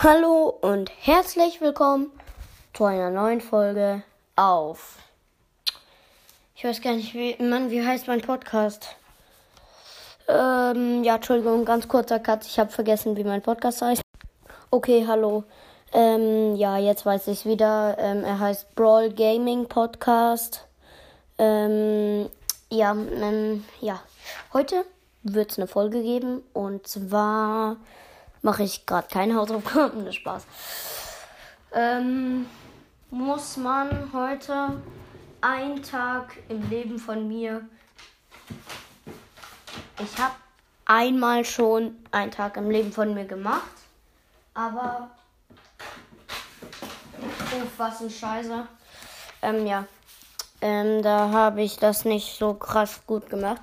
Hallo und herzlich willkommen zu einer neuen Folge auf. Ich weiß gar nicht, wie, Mann, wie heißt mein Podcast? Ähm, ja, Entschuldigung, ganz kurzer Cut. Ich habe vergessen, wie mein Podcast heißt. Okay, hallo. Ähm, ja, jetzt weiß ich wieder. Ähm, er heißt Brawl Gaming Podcast. Ähm, ja, ähm, ja. Heute wird es eine Folge geben und zwar mache ich gerade keine Hausaufgaben, das Spaß. Ähm, muss man heute einen Tag im Leben von mir. Ich habe einmal schon einen Tag im Leben von mir gemacht, aber Uff, was ein Scheiße. Ähm, ja. Ähm, da habe ich das nicht so krass gut gemacht.